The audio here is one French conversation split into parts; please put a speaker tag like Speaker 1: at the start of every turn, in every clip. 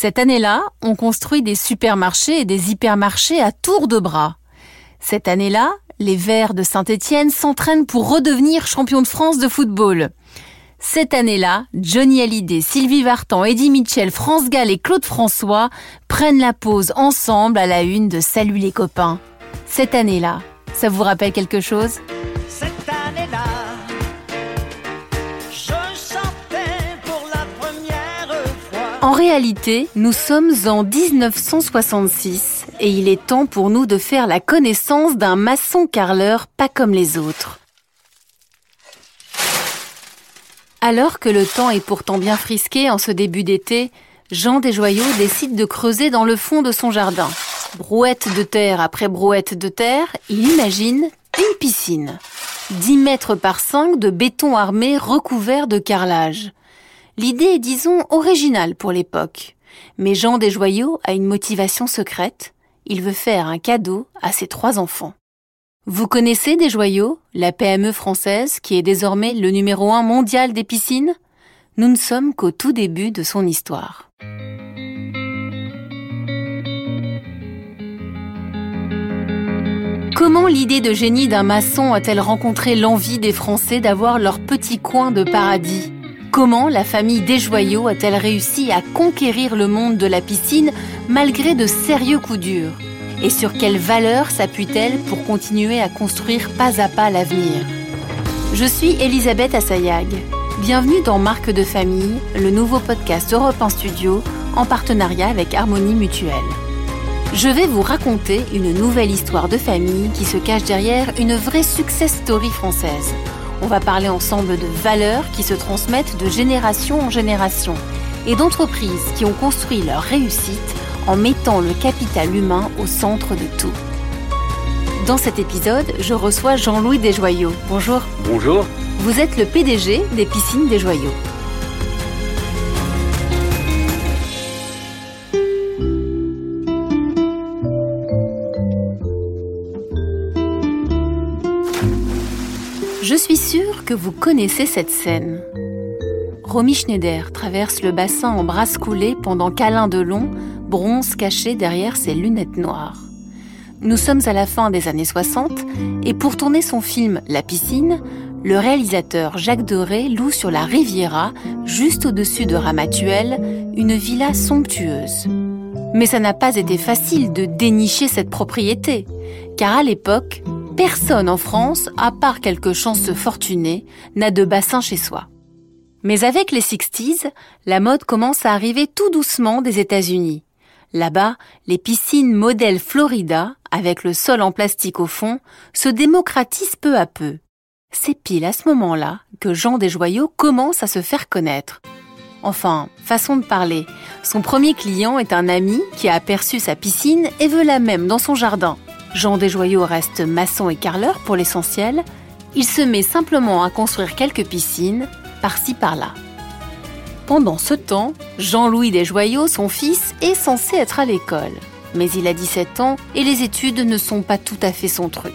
Speaker 1: Cette année-là, on construit des supermarchés et des hypermarchés à tour de bras. Cette année-là, les Verts de Saint-Étienne s'entraînent pour redevenir champions de France de football. Cette année-là, Johnny Hallyday, Sylvie Vartan, Eddie Mitchell, France Gall et Claude François prennent la pause ensemble à la une de Salut les copains. Cette année-là, ça vous rappelle quelque chose? En réalité, nous sommes en 1966 et il est temps pour nous de faire la connaissance d'un maçon carreleur pas comme les autres. Alors que le temps est pourtant bien frisqué en ce début d'été, Jean Desjoyaux décide de creuser dans le fond de son jardin. Brouette de terre après brouette de terre, il imagine une piscine. 10 mètres par 5 de béton armé recouvert de carrelage. L'idée est, disons, originale pour l'époque. Mais Jean Desjoyaux a une motivation secrète. Il veut faire un cadeau à ses trois enfants. Vous connaissez Desjoyaux, la PME française qui est désormais le numéro un mondial des piscines? Nous ne sommes qu'au tout début de son histoire. Comment l'idée de génie d'un maçon a-t-elle rencontré l'envie des Français d'avoir leur petit coin de paradis? Comment la famille Desjoyaux a-t-elle réussi à conquérir le monde de la piscine malgré de sérieux coups durs? Et sur quelles valeurs s'appuie-t-elle pour continuer à construire pas à pas l'avenir? Je suis Elisabeth Assayag. Bienvenue dans Marque de famille, le nouveau podcast Europe 1 Studio en partenariat avec Harmonie Mutuelle. Je vais vous raconter une nouvelle histoire de famille qui se cache derrière une vraie success story française. On va parler ensemble de valeurs qui se transmettent de génération en génération et d'entreprises qui ont construit leur réussite en mettant le capital humain au centre de tout. Dans cet épisode, je reçois Jean-Louis Desjoyaux. Bonjour.
Speaker 2: Bonjour.
Speaker 1: Vous êtes le PDG des piscines Desjoyaux. Je suis sûre que vous connaissez cette scène. Romy Schneider traverse le bassin en brasse coulée pendant qu'Alain Delon bronze caché derrière ses lunettes noires. Nous sommes à la fin des années 60 et pour tourner son film La piscine, le réalisateur Jacques Doré loue sur la Riviera, juste au-dessus de Ramatuelle, une villa somptueuse. Mais ça n'a pas été facile de dénicher cette propriété, car à l'époque, personne en France, à part quelques chanceux fortunés, n'a de bassin chez soi. Mais avec les 60s, la mode commence à arriver tout doucement des États-Unis. Là-bas, les piscines modèle Florida, avec le sol en plastique au fond, se démocratisent peu à peu. C'est pile à ce moment-là que Jean Desjoyaux commence à se faire connaître. Enfin, façon de parler, son premier client est un ami qui a aperçu sa piscine et veut la même dans son jardin. Jean Desjoyaux reste maçon et carreleur pour l'essentiel. Il se met simplement à construire quelques piscines, par-ci par-là. Pendant ce temps, Jean-Louis Desjoyaux, son fils, est censé être à l'école. Mais il a 17 ans et les études ne sont pas tout à fait son truc.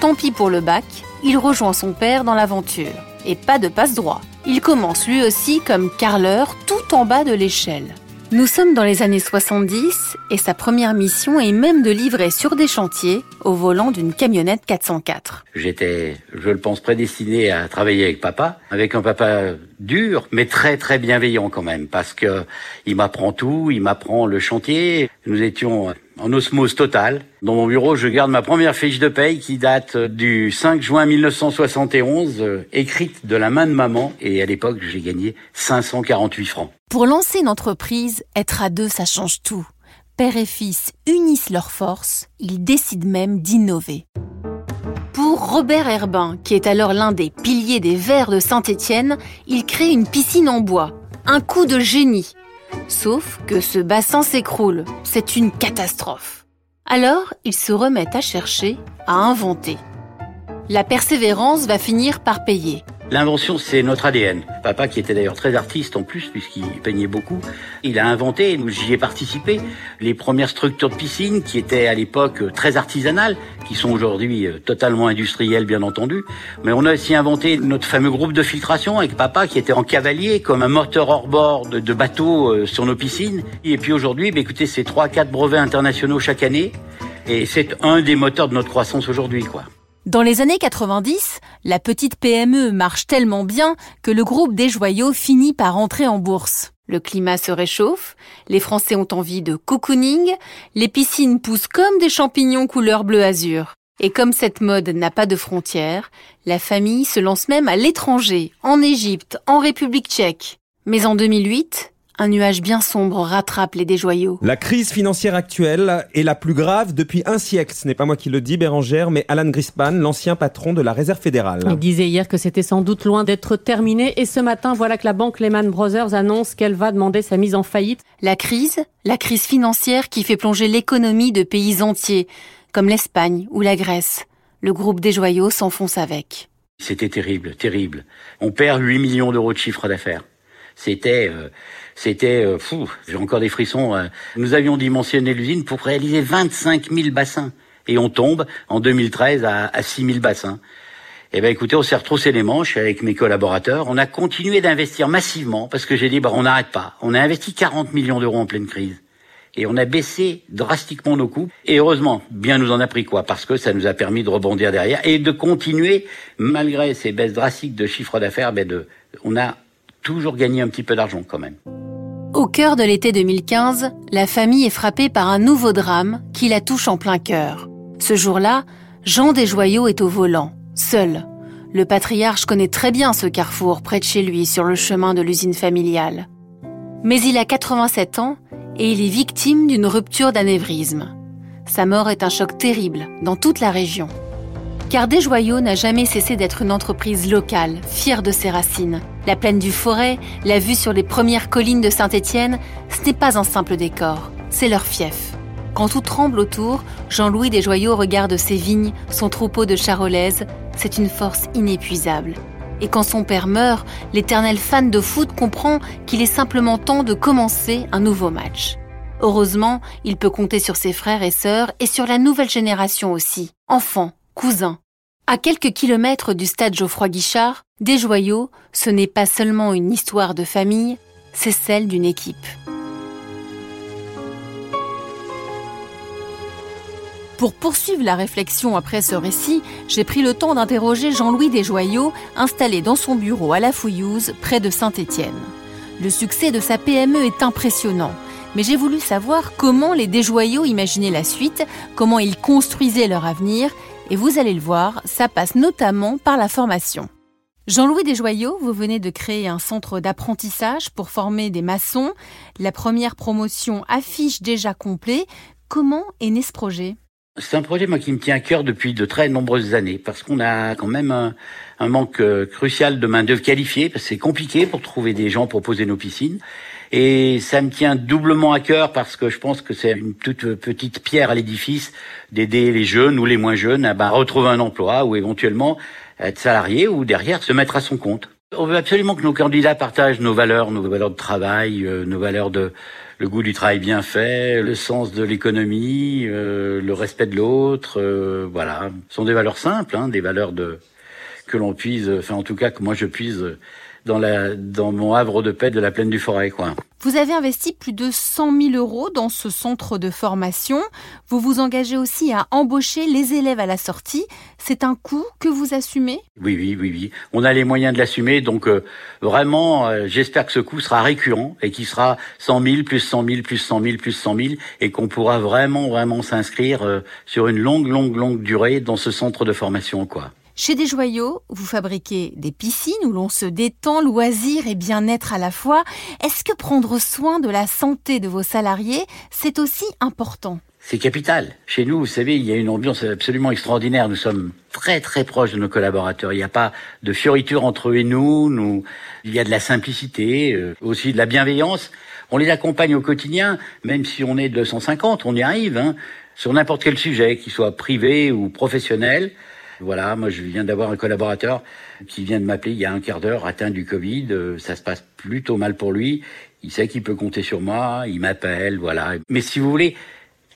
Speaker 1: Tant pis pour le bac, il rejoint son père dans l'aventure. Et pas de passe-droit. Il commence lui aussi comme carreleur tout en bas de l'échelle. Nous sommes dans les années 70 et sa première mission est même de livrer sur des chantiers au volant d'une camionnette 404.
Speaker 2: J'étais, je le pense, prédestiné à travailler avec papa, avec un papa dur, mais très très bienveillant quand même, parce que il m'apprend tout, il m'apprend le chantier. Nous étions en osmose totale. Dans mon bureau, je garde ma première fiche de paye qui date du 5 juin 1971, euh, écrite de la main de maman, et à l'époque, j'ai gagné 548 francs.
Speaker 1: Pour lancer une entreprise, être à deux, ça change tout. Père et fils unissent leurs forces, ils décident même d'innover. Pour Robert Herbin, qui est alors l'un des piliers des Verts de Saint-Étienne, il crée une piscine en bois. Un coup de génie. Sauf que ce bassin s'écroule. C'est une catastrophe. Alors, il se remet à chercher, à inventer. La persévérance va finir par payer.
Speaker 2: L'invention, c'est notre ADN. Papa, qui était d'ailleurs très artiste en plus, puisqu'il peignait beaucoup, il a inventé, j'y ai participé, les premières structures de piscine qui étaient à l'époque très artisanales, qui sont aujourd'hui euh, totalement industrielles, bien entendu. Mais on a aussi inventé notre fameux groupe de filtration avec papa, qui était en cavalier, comme un moteur hors-bord de, de bateau euh, sur nos piscines. Et puis aujourd'hui, bah, écoutez, c'est trois, quatre brevets internationaux chaque année. Et c'est un des moteurs de notre croissance aujourd'hui, quoi.
Speaker 1: Dans les années 90, la petite PME marche tellement bien que le groupe des joyaux finit par entrer en bourse. Le climat se réchauffe, les Français ont envie de cocooning, les piscines poussent comme des champignons couleur bleu azur. Et comme cette mode n'a pas de frontières, la famille se lance même à l'étranger, en Égypte, en République tchèque. Mais en 2008, un nuage bien sombre rattrape les déjoyaux.
Speaker 3: La crise financière actuelle est la plus grave depuis un siècle. Ce n'est pas moi qui le dis, Bérangère, mais Alan Grispan, l'ancien patron de la Réserve fédérale.
Speaker 4: Il disait hier que c'était sans doute loin d'être terminé. Et ce matin, voilà que la banque Lehman Brothers annonce qu'elle va demander sa mise en faillite.
Speaker 1: La crise, la crise financière qui fait plonger l'économie de pays entiers, comme l'Espagne ou la Grèce. Le groupe des joyaux s'enfonce avec.
Speaker 2: C'était terrible, terrible. On perd 8 millions d'euros de chiffre d'affaires. C'était... Euh, c'était euh, fou, j'ai encore des frissons. Euh. Nous avions dimensionné l'usine pour réaliser 25 000 bassins. Et on tombe en 2013 à, à 6 000 bassins. Eh ben écoutez, on s'est retroussé les manches avec mes collaborateurs. On a continué d'investir massivement parce que j'ai dit, bah, on n'arrête pas. On a investi 40 millions d'euros en pleine crise. Et on a baissé drastiquement nos coûts. Et heureusement, bien nous en a pris quoi Parce que ça nous a permis de rebondir derrière et de continuer, malgré ces baisses drastiques de chiffre d'affaires, ben de, on a toujours gagné un petit peu d'argent quand même.
Speaker 1: Au cœur de l'été 2015, la famille est frappée par un nouveau drame qui la touche en plein cœur. Ce jour-là, Jean Desjoyaux est au volant, seul. Le patriarche connaît très bien ce carrefour près de chez lui sur le chemin de l'usine familiale. Mais il a 87 ans et il est victime d'une rupture d'anévrisme. Sa mort est un choc terrible dans toute la région. Car Desjoyaux n'a jamais cessé d'être une entreprise locale, fière de ses racines. La plaine du Forêt, la vue sur les premières collines de Saint-Étienne, ce n'est pas un simple décor, c'est leur fief. Quand tout tremble autour, Jean-Louis Desjoyaux regarde ses vignes, son troupeau de charolaises, c'est une force inépuisable. Et quand son père meurt, l'éternel fan de foot comprend qu'il est simplement temps de commencer un nouveau match. Heureusement, il peut compter sur ses frères et sœurs et sur la nouvelle génération aussi, enfants, cousins, à quelques kilomètres du stade Geoffroy Guichard, des joyaux, ce n'est pas seulement une histoire de famille, c'est celle d'une équipe. Pour poursuivre la réflexion après ce récit, j'ai pris le temps d'interroger Jean-Louis Desjoyaux, installé dans son bureau à La Fouillouse, près de Saint-Étienne. Le succès de sa PME est impressionnant, mais j'ai voulu savoir comment les Desjoyaux imaginaient la suite, comment ils construisaient leur avenir et vous allez le voir, ça passe notamment par la formation. Jean-Louis Desjoyaux, vous venez de créer un centre d'apprentissage pour former des maçons. La première promotion affiche déjà complet. Comment est né ce projet?
Speaker 2: C'est un projet moi qui me tient à cœur depuis de très nombreuses années parce qu'on a quand même un, manque euh, crucial de main d'œuvre qualifiée parce que c'est compliqué pour trouver des gens pour poser nos piscines et ça me tient doublement à cœur parce que je pense que c'est une toute petite pierre à l'édifice d'aider les jeunes ou les moins jeunes à bah, retrouver un emploi ou éventuellement être salarié ou derrière se mettre à son compte. On veut absolument que nos candidats partagent nos valeurs, nos valeurs de travail, euh, nos valeurs de le goût du travail bien fait, le sens de l'économie, euh, le respect de l'autre, euh, voilà, ce sont des valeurs simples, hein, des valeurs de que l'on puise, enfin en tout cas que moi je puise dans, la, dans mon havre de paix de la plaine du Forêt. Quoi.
Speaker 1: Vous avez investi plus de 100 000 euros dans ce centre de formation. Vous vous engagez aussi à embaucher les élèves à la sortie. C'est un coût que vous assumez?
Speaker 2: Oui, oui, oui, oui. On a les moyens de l'assumer. Donc euh, vraiment, euh, j'espère que ce coût sera récurrent et qu'il sera 100 000, plus 100 000, plus 100 000, plus 100 000 et qu'on pourra vraiment, vraiment s'inscrire euh, sur une longue, longue, longue durée dans ce centre de formation. quoi.
Speaker 1: Chez des joyaux, vous fabriquez des piscines où l'on se détend, loisir et bien-être à la fois. Est-ce que prendre soin de la santé de vos salariés, c'est aussi important?
Speaker 2: C'est capital. Chez nous, vous savez, il y a une ambiance absolument extraordinaire. Nous sommes très très proches de nos collaborateurs. Il n'y a pas de fioriture entre eux et nous. nous il y a de la simplicité, euh, aussi de la bienveillance. On les accompagne au quotidien, même si on est 250, on y arrive, hein, sur n'importe quel sujet, qu'il soit privé ou professionnel Voilà, moi je viens d'avoir un collaborateur qui vient de m'appeler il y a un quart d'heure, atteint du Covid. Euh, ça se passe plutôt mal pour lui. Il sait qu'il peut compter sur moi, il m'appelle, voilà. Mais si vous voulez,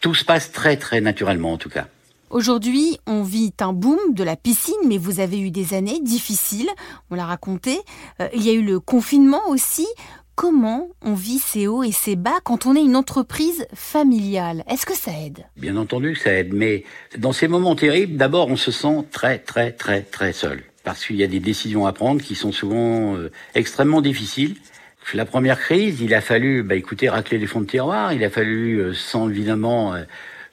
Speaker 2: tout se passe très très naturellement en tout cas.
Speaker 1: Aujourd'hui, on vit un boom de la piscine, mais vous avez eu des années difficiles, on l'a raconté. Euh, il y a eu le confinement aussi. Comment on vit ces hauts et ces bas quand on est une entreprise familiale? Est-ce que ça aide?
Speaker 2: Bien entendu que ça aide, mais dans ces moments terribles, d'abord on se sent très très très très seul. Parce qu'il y a des décisions à prendre qui sont souvent euh, extrêmement difficiles. La première crise, il a fallu, bah, écoutez, racler les fonds de tiroir, il a fallu, euh, sans évidemment euh,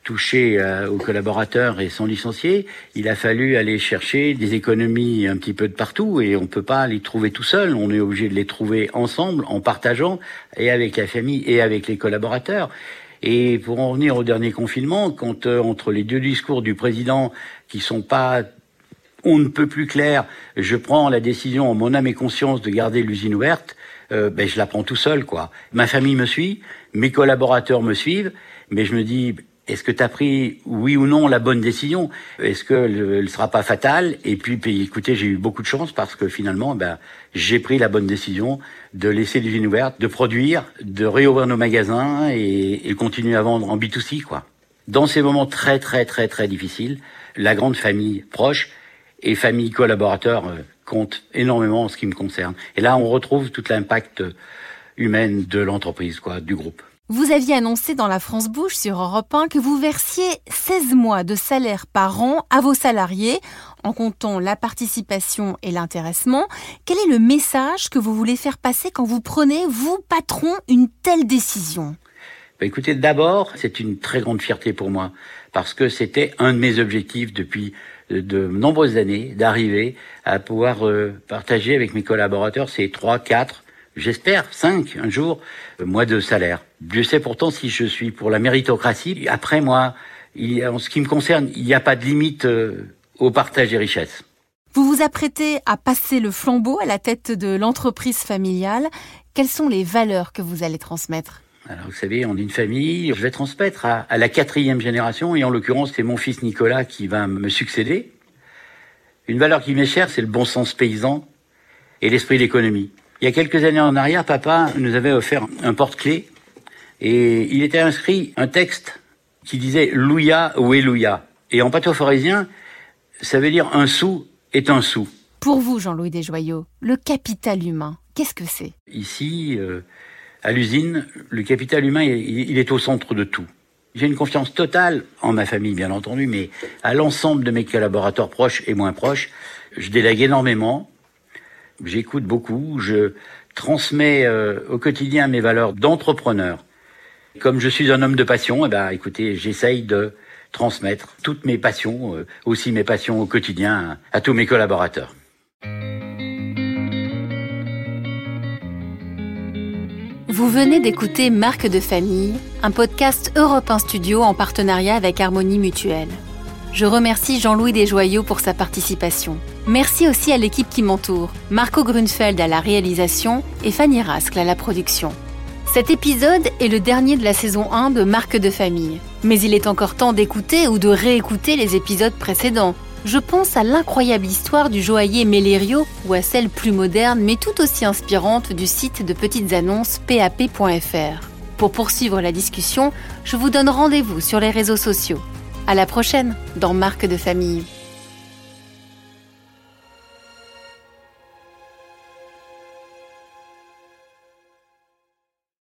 Speaker 2: toucher euh, aux collaborateurs et sans licencier, il a fallu aller chercher des économies un petit peu de partout et on peut pas les trouver tout seul. On est obligé de les trouver ensemble, en partageant et avec la famille et avec les collaborateurs. Et pour en revenir au dernier confinement, quand euh, entre les deux discours du président qui sont pas on ne peut plus clair, je prends la décision en mon âme et conscience de garder l'usine ouverte, euh, ben je la prends tout seul quoi. Ma famille me suit, mes collaborateurs me suivent, mais je me dis est-ce que tu as pris, oui ou non, la bonne décision? Est-ce qu'elle ne sera pas fatale Et puis, écoutez, j'ai eu beaucoup de chance parce que finalement, ben, j'ai pris la bonne décision de laisser l'usine ouverte, de produire, de réouvrir nos magasins et, et continuer à vendre en B2C. Quoi. Dans ces moments très, très, très, très difficiles, la grande famille proche et famille collaborateur euh, compte énormément en ce qui me concerne. Et là, on retrouve tout l'impact humain de l'entreprise, quoi, du groupe.
Speaker 1: Vous aviez annoncé dans la France Bouche sur Europe 1 que vous versiez 16 mois de salaire par an à vos salariés, en comptant la participation et l'intéressement. Quel est le message que vous voulez faire passer quand vous prenez, vous, patron, une telle décision?
Speaker 2: Bah, Écoutez, d'abord, c'est une très grande fierté pour moi, parce que c'était un de mes objectifs depuis de nombreuses années, d'arriver à pouvoir euh, partager avec mes collaborateurs ces 3, 4, j'espère, 5 un jour, euh, mois de salaire. Dieu sait pourtant si je suis pour la méritocratie. Après, moi, il, en ce qui me concerne, il n'y a pas de limite euh, au partage des richesses.
Speaker 1: Vous vous apprêtez à passer le flambeau à la tête de l'entreprise familiale. Quelles sont les valeurs que vous allez transmettre?
Speaker 2: Alors, vous savez, on est une famille. Je vais transmettre à, à la quatrième génération, et en l'occurrence, c'est mon fils Nicolas qui va me succéder. Une valeur qui m'est chère, c'est le bon sens paysan et l'esprit d'économie. Il y a quelques années en arrière, papa nous avait offert un porte-clés et il était inscrit un texte qui disait Louia ou Elouia. Et en patoforésien, ça veut dire un sou est un sou.
Speaker 1: Pour vous, Jean-Louis Desjoyaux, le capital humain, qu'est-ce que c'est?
Speaker 2: Ici, euh, à l'usine, le capital humain, il, il est au centre de tout. J'ai une confiance totale en ma famille, bien entendu, mais à l'ensemble de mes collaborateurs proches et moins proches. Je délègue énormément, j'écoute beaucoup, je transmets euh, au quotidien mes valeurs d'entrepreneur. Comme je suis un homme de passion, eh ben, écoutez, j'essaye de transmettre toutes mes passions, euh, aussi mes passions au quotidien, à tous mes collaborateurs.
Speaker 1: Vous venez d'écouter Marque de famille, un podcast Europe 1 Studio en partenariat avec Harmonie Mutuelle. Je remercie Jean-Louis Desjoyaux pour sa participation. Merci aussi à l'équipe qui m'entoure, Marco Grunfeld à la réalisation et Fanny Rascle à la production. Cet épisode est le dernier de la saison 1 de Marque de famille. Mais il est encore temps d'écouter ou de réécouter les épisodes précédents. Je pense à l'incroyable histoire du joaillier Mélério ou à celle plus moderne mais tout aussi inspirante du site de petites annonces pap.fr. Pour poursuivre la discussion, je vous donne rendez-vous sur les réseaux sociaux. À la prochaine dans Marque de famille.